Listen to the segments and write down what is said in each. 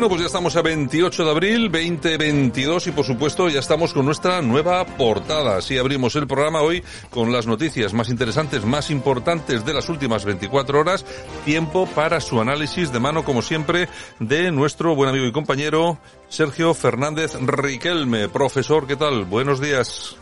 Bueno, pues ya estamos a 28 de abril 2022 y por supuesto ya estamos con nuestra nueva portada. Así abrimos el programa hoy con las noticias más interesantes, más importantes de las últimas 24 horas. Tiempo para su análisis de mano, como siempre, de nuestro buen amigo y compañero Sergio Fernández Riquelme. Profesor, ¿qué tal? Buenos días.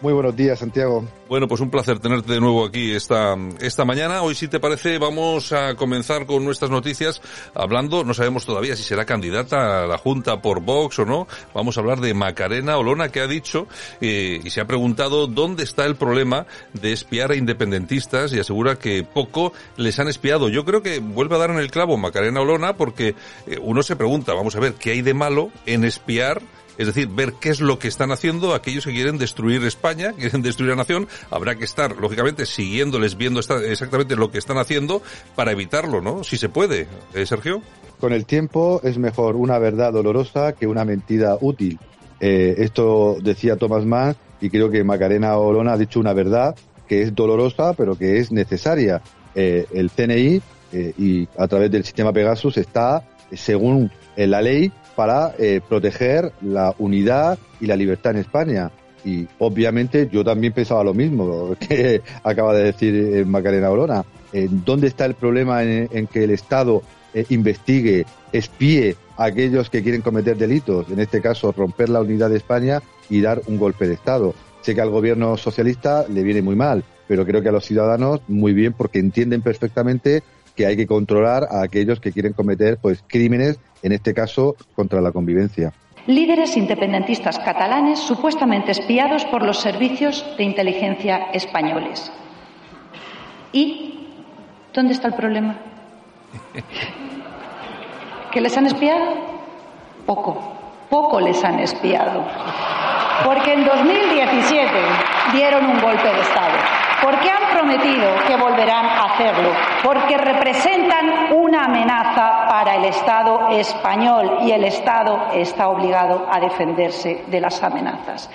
Muy buenos días, Santiago. Bueno, pues un placer tenerte de nuevo aquí esta, esta mañana. Hoy, si te parece, vamos a comenzar con nuestras noticias hablando, no sabemos todavía si será candidata a la Junta por Vox o no. Vamos a hablar de Macarena Olona, que ha dicho eh, y se ha preguntado dónde está el problema de espiar a independentistas y asegura que poco les han espiado. Yo creo que vuelve a dar en el clavo Macarena Olona porque eh, uno se pregunta, vamos a ver, ¿qué hay de malo en espiar es decir, ver qué es lo que están haciendo aquellos que quieren destruir España, quieren destruir la nación. Habrá que estar, lógicamente, siguiéndoles, viendo exactamente lo que están haciendo para evitarlo, ¿no? Si se puede. ¿Eh, Sergio? Con el tiempo es mejor una verdad dolorosa que una mentira útil. Eh, esto decía Thomas Mann y creo que Macarena Olona ha dicho una verdad que es dolorosa pero que es necesaria. Eh, el CNI eh, y a través del sistema Pegasus está, según la ley, para eh, proteger la unidad y la libertad en España. Y obviamente yo también pensaba lo mismo que acaba de decir eh, Macarena Olona. ¿Dónde está el problema en, que el Estado eh, investigue, espíe a aquellos que quieren cometer delitos? En este caso, romper la unidad de España y dar un golpe de Estado. Sé que al gobierno socialista le viene muy mal, pero creo que a los ciudadanos muy bien porque entienden perfectamente que hay que controlar a aquellos que quieren cometer pues crímenes en este caso contra la convivencia. Líderes independentistas catalanes supuestamente espiados por los servicios de inteligencia españoles. ¿Y dónde está el problema? ¿Que les han espiado? Poco, poco les han espiado. Porque en 2017 dieron un golpe de Estado porque han prometido que volverán a hacerlo, porque representan una amenaza para el Estado español y el Estado está obligado a defenderse de las amenazas.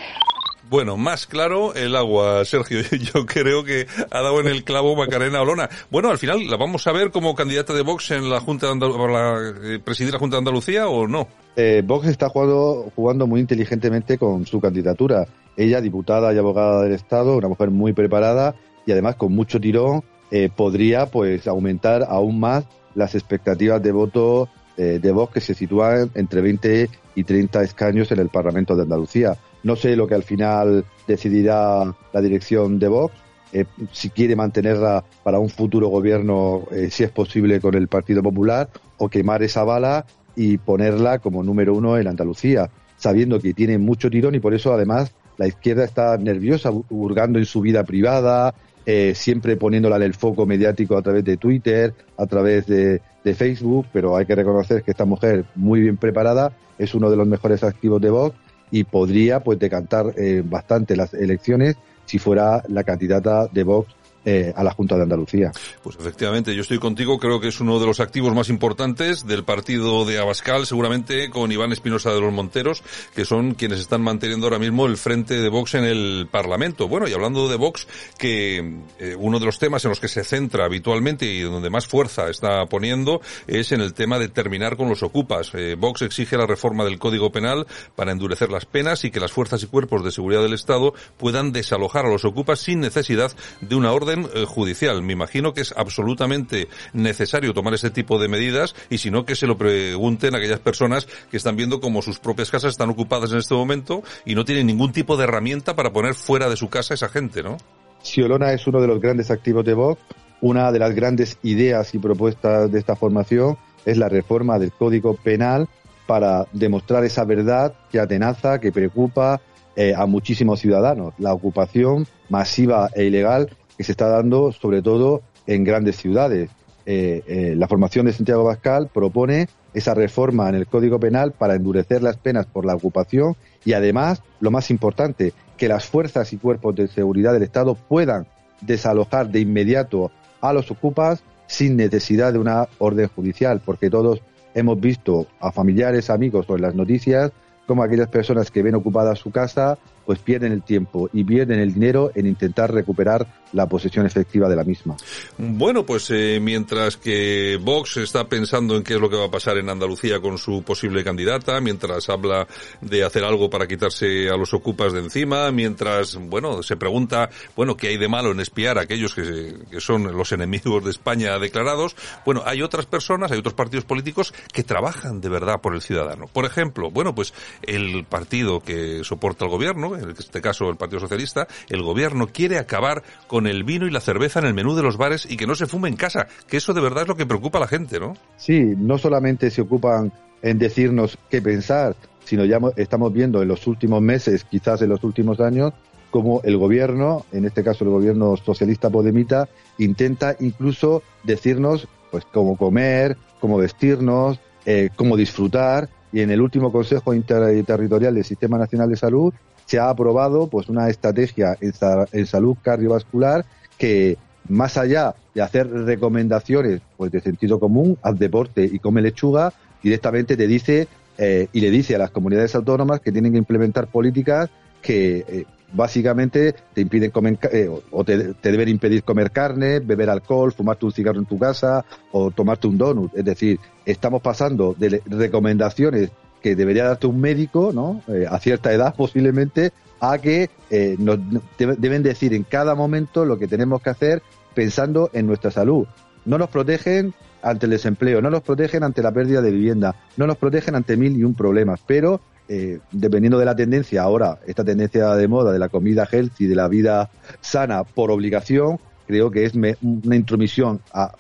Bueno, más claro el agua, Sergio. Yo creo que ha dado en el clavo Macarena Olona. Bueno, al final la vamos a ver como candidata de Vox en la Junta de para eh, presidir la Junta de Andalucía o no. Eh, Vox está jugando, jugando muy inteligentemente con su candidatura. Ella, diputada y abogada del Estado, una mujer muy preparada y además con mucho tirón, eh, podría pues aumentar aún más las expectativas de voto eh, de Vox que se sitúan entre 20 y 30 escaños en el Parlamento de Andalucía. No sé lo que al final decidirá la dirección de Vox, eh, si quiere mantenerla para un futuro gobierno, si es posible, con el Partido Popular, o quemar esa bala y ponerla como número uno en Andalucía, sabiendo que tiene mucho tirón y por eso además la izquierda está nerviosa, hurgando en su vida privada, eh, siempre poniéndola en el foco mediático a través de Twitter, a través de, Facebook, pero hay que reconocer que esta mujer, muy bien preparada, es uno de los mejores activos de Vox y podría pues decantar eh, bastante las elecciones si fuera la candidata de Vox eh, a la Junta de Andalucía. Pues efectivamente, yo estoy contigo, creo que es uno de los activos más importantes del partido de Abascal, seguramente con Iván Espinosa de los Monteros, que son quienes están manteniendo ahora mismo el frente de Vox en el Parlamento. Bueno, y hablando de Vox, que eh, uno de los temas en los que se centra habitualmente y donde más fuerza está poniendo es en el tema de terminar con los ocupas. Eh, Vox exige la reforma del Código Penal para endurecer las penas y que las fuerzas y cuerpos de seguridad del Estado puedan desalojar a los ocupas sin necesidad de una orden eh, judicial. Me imagino que es absolutamente necesario tomar ese tipo de medidas y si no que se lo pregunten a aquellas personas que están viendo como sus propias casas están ocupadas en este momento y no tienen ningún tipo de herramienta para poner fuera de su casa a esa gente, ¿no? Si Olona es uno de los grandes activos de Vox, una de las grandes ideas y propuestas de esta formación es la reforma del Código Penal para demostrar esa verdad que atenaza, que preocupa eh, a muchísimos ciudadanos, la ocupación masiva e ilegal que se está dando sobre todo en grandes ciudades. Eh, eh, la formación de Santiago Pascal propone esa reforma en el Código Penal para endurecer las penas por la ocupación y además, lo más importante, que las fuerzas y cuerpos de seguridad del Estado puedan desalojar de inmediato a los ocupas sin necesidad de una orden judicial, porque todos hemos visto a familiares, amigos o en las noticias como aquellas personas que ven ocupada su casa pues pierden el tiempo y pierden el dinero en intentar recuperar la posesión efectiva de la misma. Bueno, pues eh, mientras que Vox está pensando en qué es lo que va a pasar en Andalucía con su posible candidata, mientras habla de hacer algo para quitarse a los ocupas de encima, mientras, bueno, se pregunta, bueno, qué hay de malo en espiar a aquellos que, que son los enemigos de España declarados, bueno, hay otras personas, hay otros partidos políticos que trabajan de verdad por el ciudadano. Por ejemplo, bueno, pues el partido que soporta el gobierno, en este caso el Partido Socialista, el gobierno quiere acabar con el vino y la cerveza en el menú de los bares y que no se fume en casa, que eso de verdad es lo que preocupa a la gente, ¿no? Sí, no solamente se ocupan en decirnos qué pensar, sino ya estamos viendo en los últimos meses, quizás en los últimos años, como el gobierno, en este caso el gobierno socialista podemita, intenta incluso decirnos pues cómo comer, cómo vestirnos, eh, cómo disfrutar. Y en el último Consejo Interterritorial del Sistema Nacional de Salud se ha aprobado pues una estrategia en, salud cardiovascular que más allá de hacer recomendaciones pues de sentido común, haz deporte y come lechuga, directamente te dice eh, y le dice a las comunidades autónomas que tienen que implementar políticas que eh, básicamente te impiden comer eh, o te, te, deben impedir comer carne, beber alcohol, fumarte un cigarro en tu casa o tomarte un donut. Es decir, estamos pasando de recomendaciones que debería darte un médico, ¿no? Eh, a cierta edad posiblemente, a que eh, nos deben decir en cada momento lo que tenemos que hacer pensando en nuestra salud. No nos protegen ante el desempleo, no nos protegen ante la pérdida de vivienda, no nos protegen ante mil y un problemas, pero eh, dependiendo de la tendencia, ahora esta tendencia de moda de la comida healthy, de la vida sana por obligación, creo que es una intromisión, a,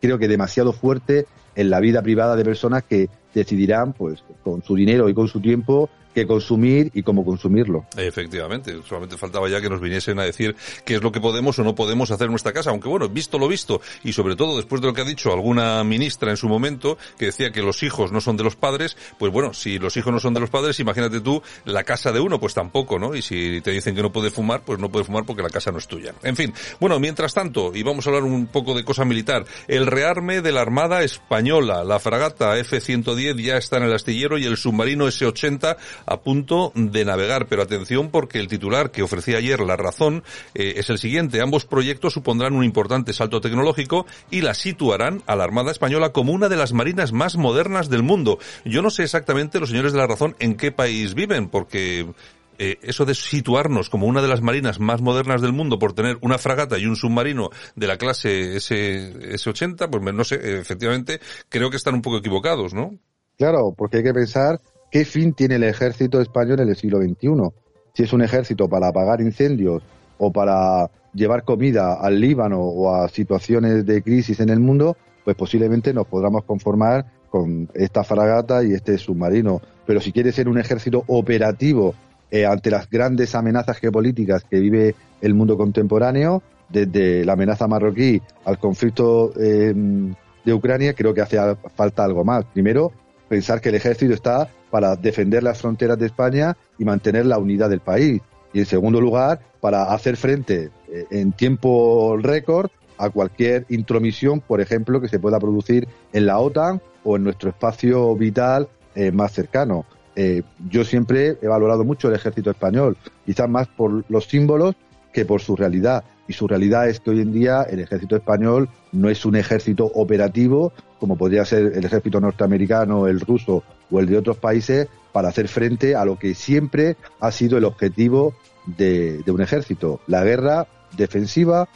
creo que demasiado fuerte en la vida privada de personas que decidirán, pues, con su dinero y con su tiempo, qué consumir y cómo consumirlo. Efectivamente, solamente faltaba ya que nos viniesen a decir qué es lo que podemos o no podemos hacer en nuestra casa, aunque bueno, visto lo visto, y sobre todo después de lo que ha dicho alguna ministra en su momento, que decía que los hijos no son de los padres, pues bueno, si los hijos no son de los padres, imagínate tú la casa de uno, pues tampoco, ¿no? Y si te dicen que no puede fumar, pues no puede fumar porque la casa no es tuya. En fin, bueno, mientras tanto, y vamos a hablar un poco de cosa militar, el rearme de la Armada Española, la fragata F-110 ya está en el astillero y el submarino S-80 a punto de navegar. Pero atención porque el titular que ofrecía ayer La Razón eh, es el siguiente. Ambos proyectos supondrán un importante salto tecnológico y la situarán a la Armada Española como una de las marinas más modernas del mundo. Yo no sé exactamente los señores de La Razón en qué país viven porque eh, eso de situarnos como una de las marinas más modernas del mundo por tener una fragata y un submarino de la clase S, S80, pues no sé, efectivamente creo que están un poco equivocados, ¿no? Claro, porque hay que pensar ¿Qué fin tiene el ejército español en el siglo XXI? Si es un ejército para apagar incendios o para llevar comida al Líbano o a situaciones de crisis en el mundo, pues posiblemente nos podamos conformar con esta fragata y este submarino. Pero si quiere ser un ejército operativo eh, ante las grandes amenazas geopolíticas que vive el mundo contemporáneo, desde la amenaza marroquí al conflicto eh, de Ucrania, creo que hace falta algo más. Primero, pensar que el ejército está para defender las fronteras de España y mantener la unidad del país. Y en segundo lugar, para hacer frente eh, en tiempo récord a cualquier intromisión, por ejemplo, que se pueda producir en la OTAN o en nuestro espacio vital eh, más cercano. Eh, yo siempre he valorado mucho el ejército español, quizás más por los símbolos que por su realidad. Y su realidad es que hoy en día el ejército español no es un ejército operativo como podría ser el ejército norteamericano, el ruso o el de otros países, para hacer frente a lo que siempre ha sido el objetivo de, un ejército, la guerra defensiva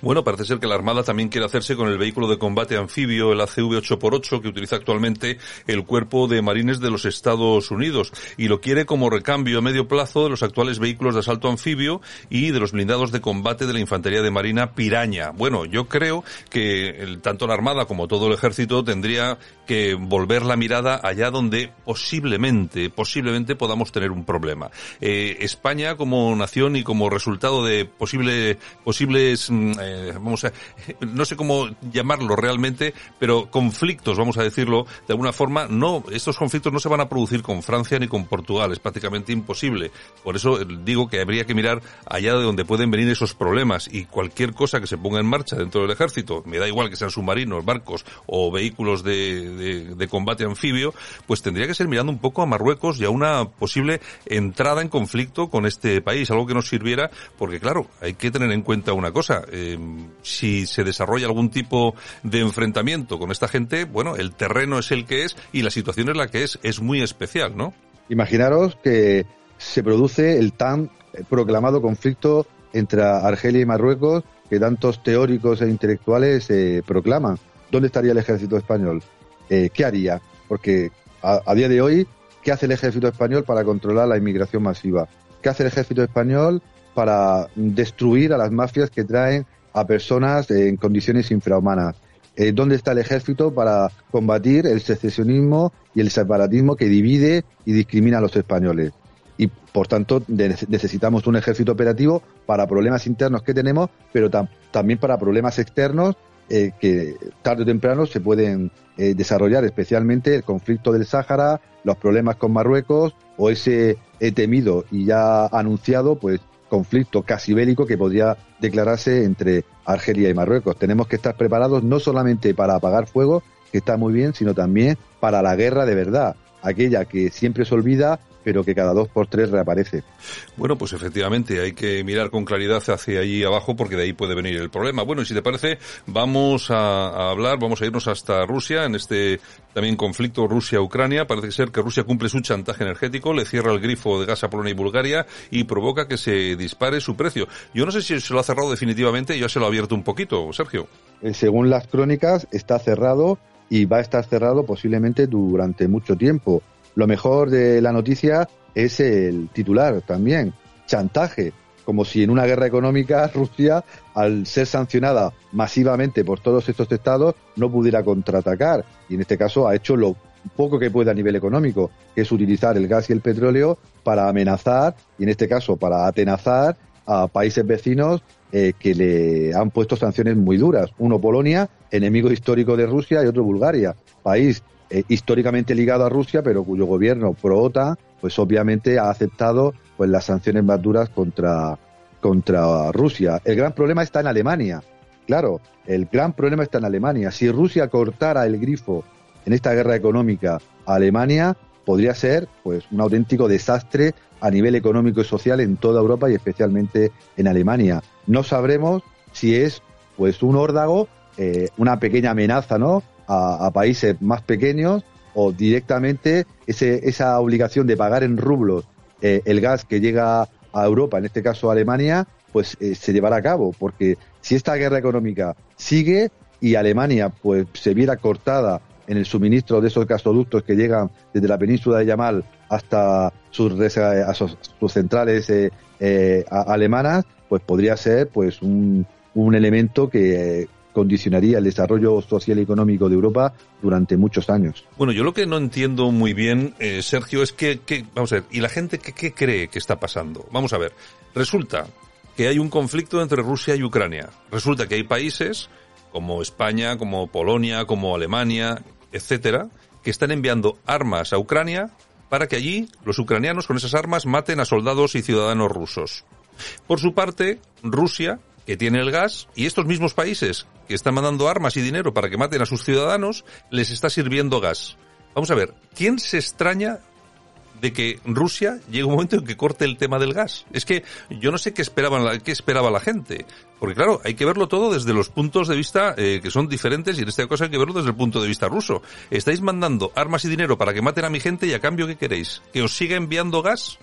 Bueno, parece ser que la Armada también quiere hacerse con el vehículo de combate anfibio, el ACV 8x8, que utiliza actualmente el Cuerpo de Marines de los Estados Unidos, y lo quiere como recambio a medio plazo de los actuales vehículos de asalto anfibio y de los blindados de combate de la Infantería de Marina Piraña. Bueno, yo creo que tanto la Armada como todo el Ejército tendría que volver la mirada allá donde posiblemente, posiblemente podamos tener un problema. Eh, España como nación y como resultado de posible, posibles, mm, eh, vamos a, no sé cómo llamarlo realmente, pero conflictos, vamos a decirlo de alguna forma, no, estos conflictos no se van a producir con Francia ni con Portugal, es prácticamente imposible. Por eso eh, digo que habría que mirar allá de donde pueden venir esos problemas y cualquier cosa que se ponga en marcha dentro del ejército, me da igual que sean submarinos, barcos o vehículos de, de combate anfibio, pues tendría que ser mirando un poco a Marruecos y a una posible entrada en conflicto con este país, algo que nos sirviera, porque claro, hay que tener en cuenta una cosa, eh, si se desarrolla algún tipo de enfrentamiento con esta gente, bueno, el terreno es el que es y la situación es la que es, es muy especial, ¿no? Imaginaros que se produce el tan proclamado conflicto entre Argelia y Marruecos que tantos teóricos e intelectuales eh, proclaman. ¿Dónde estaría el ejército español? Eh, ¿Qué haría? Porque a, día de hoy, ¿qué hace el ejército español para controlar la inmigración masiva? ¿Qué hace el ejército español para destruir a las mafias que traen a personas en condiciones infrahumanas? Eh, ¿Dónde está el ejército para combatir el secesionismo y el separatismo que divide y discrimina a los españoles? Y por tanto necesitamos un ejército operativo para problemas internos que tenemos, pero también para problemas externos eh, que tarde o temprano se pueden eh, desarrollar, especialmente el conflicto del Sáhara, los problemas con Marruecos o ese temido y ya anunciado pues conflicto casi bélico que podría declararse entre Argelia y Marruecos. Tenemos que estar preparados no solamente para apagar fuego, que está muy bien, sino también para la guerra de verdad, aquella que siempre se olvida pero que cada dos por tres reaparece. Bueno, pues efectivamente hay que mirar con claridad hacia allí abajo porque de ahí puede venir el problema. Bueno, y si te parece, vamos a, hablar, vamos a irnos hasta Rusia en este también conflicto Rusia-Ucrania. Parece ser que Rusia cumple su chantaje energético, le cierra el grifo de gas a Polonia y Bulgaria y provoca que se dispare su precio. Yo no sé si se lo ha cerrado definitivamente, ya se lo ha abierto un poquito, Sergio. Eh, según las crónicas, está cerrado y va a estar cerrado posiblemente durante mucho tiempo. Lo mejor de la noticia es el titular también, chantaje, como si en una guerra económica Rusia, al ser sancionada masivamente por todos estos estados, no pudiera contraatacar. Y en este caso ha hecho lo poco que puede a nivel económico, que es utilizar el gas y el petróleo para amenazar, y en este caso para atenazar a países vecinos eh, que le han puesto sanciones muy duras. Uno Polonia, enemigo histórico de Rusia, y otro Bulgaria, país eh, históricamente ligado a Rusia, pero cuyo gobierno pro-OTAN, pues obviamente ha aceptado pues las sanciones más duras contra, contra Rusia. El gran problema está en Alemania. Claro, el gran problema está en Alemania. Si Rusia cortara el grifo en esta guerra económica a Alemania, podría ser pues un auténtico desastre a nivel económico y social en toda Europa y especialmente en Alemania. No sabremos si es pues un órdago, eh, una pequeña amenaza, ¿no? A, países más pequeños o directamente ese, esa obligación de pagar en rublos eh, el gas que llega a Europa, en este caso a Alemania, pues eh, se llevará a cabo, porque si esta guerra económica sigue y Alemania pues se viera cortada en el suministro de esos gasoductos que llegan desde la península de Yamal hasta sus, sus centrales eh, alemanas, pues podría ser pues un, un elemento que condicionaría el desarrollo social y económico de Europa durante muchos años. Bueno, yo lo que no entiendo muy bien, eh, Sergio, es que, vamos a ver, ¿y la gente qué, cree que está pasando? Vamos a ver, resulta que hay un conflicto entre Rusia y Ucrania. Resulta que hay países como España, como Polonia, como Alemania, etcétera, que están enviando armas a Ucrania para que allí los ucranianos con esas armas maten a soldados y ciudadanos rusos. Por su parte, Rusia que tiene el gas y estos mismos países que están mandando armas y dinero para que maten a sus ciudadanos les está sirviendo gas. Vamos a ver, ¿quién se extraña de que Rusia llegue un momento en que corte el tema del gas. Es que yo no sé qué esperaban, qué esperaba la gente, porque claro, hay que verlo todo desde los puntos de vista eh, que son diferentes y en esta cosa hay que verlo desde el punto de vista ruso. Estáis mandando armas y dinero para que maten a mi gente y a cambio qué queréis, que os siga enviando gas.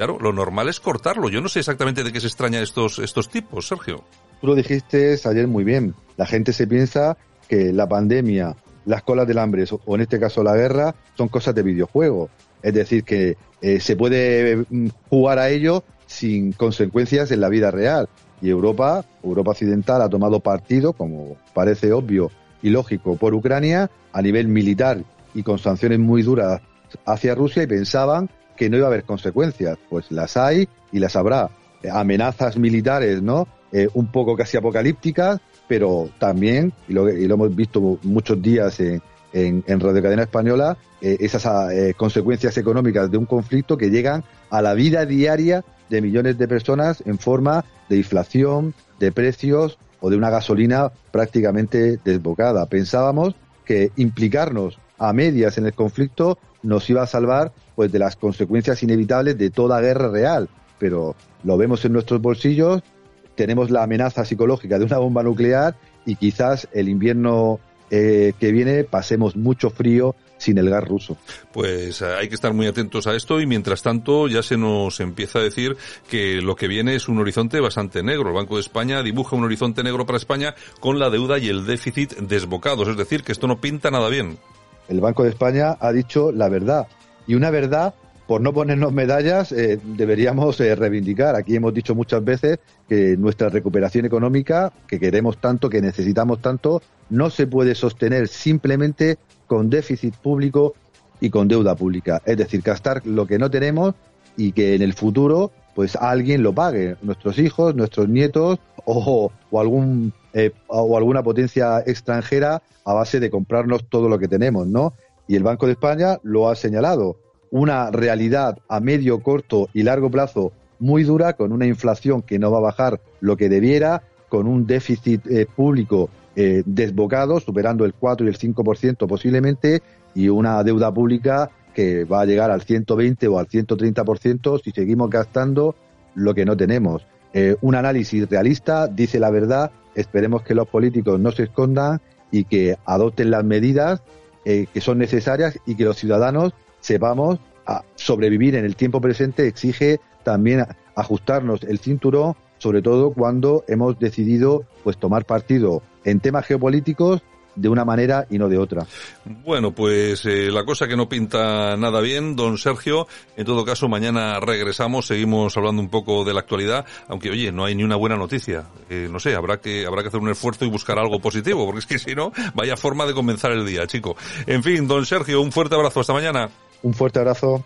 Claro, lo normal es cortarlo. Yo no sé exactamente de qué se extraña estos, estos tipos, Sergio. tú lo dijiste ayer muy bien. La gente se piensa que la pandemia, las colas del hambre o en este caso la guerra son cosas de videojuego. Es decir, que eh, se puede mm, jugar a ello sin consecuencias en la vida real. Y Europa, Europa Occidental, ha tomado partido, como parece obvio y lógico, por Ucrania a nivel militar y con sanciones muy duras hacia Rusia y pensaban que no iba a haber consecuencias. Pues las hay y las habrá. Amenazas militares, ¿no? Eh, un poco casi apocalípticas, pero también, y lo, lo hemos visto muchos días en, en, Radio Cadena Española, eh, esas eh, consecuencias económicas de un conflicto que llegan a la vida diaria de millones de personas en forma de inflación, de precios o de una gasolina prácticamente desbocada. Pensábamos que implicarnos a medias en el conflicto nos iba a salvar pues de las consecuencias inevitables de toda guerra real, pero lo vemos en nuestros bolsillos, tenemos la amenaza psicológica de una bomba nuclear y quizás el invierno eh, que viene pasemos mucho frío sin el gas ruso. Pues eh, hay que estar muy atentos a esto y mientras tanto ya se nos empieza a decir que lo que viene es un horizonte bastante negro. El Banco de España dibuja un horizonte negro para España con la deuda y el déficit desbocados, es decir, que esto no pinta nada bien. El Banco de España ha dicho la verdad y una verdad por no ponernos medallas, eh, deberíamos eh, reivindicar. Aquí hemos dicho muchas veces que nuestra recuperación económica, que queremos tanto, que necesitamos tanto, no se puede sostener simplemente con déficit público y con deuda pública. Es decir, gastar lo que no tenemos y que en el futuro pues alguien lo pague, nuestros hijos, nuestros nietos o, algún eh, o alguna potencia extranjera a base de comprarnos todo lo que tenemos, ¿no? Y el Banco de España lo ha señalado una realidad a medio, corto y largo plazo muy dura, con una inflación que no va a bajar lo que debiera, con un déficit eh, público eh, desbocado, superando el 4 y el 5% posiblemente, y una deuda pública que va a llegar al 120 o al 130% si seguimos gastando lo que no tenemos. Eh, un análisis realista dice la verdad, esperemos que los políticos no se escondan y que adopten las medidas que son necesarias y que los ciudadanos sepamos a sobrevivir en el tiempo presente exige también ajustarnos el cinturón, sobre todo cuando hemos decidido pues tomar partido en temas geopolíticos de una manera y no de otra. Bueno, pues eh, la cosa que no pinta nada bien, don Sergio. En todo caso, mañana regresamos, seguimos hablando un poco de la actualidad, aunque oye, no hay ni una buena noticia. Eh, no sé, habrá que habrá que hacer un esfuerzo y buscar algo positivo, porque es que si no, vaya forma de comenzar el día, chico. En fin, don Sergio, un fuerte abrazo, hasta mañana. Un fuerte abrazo.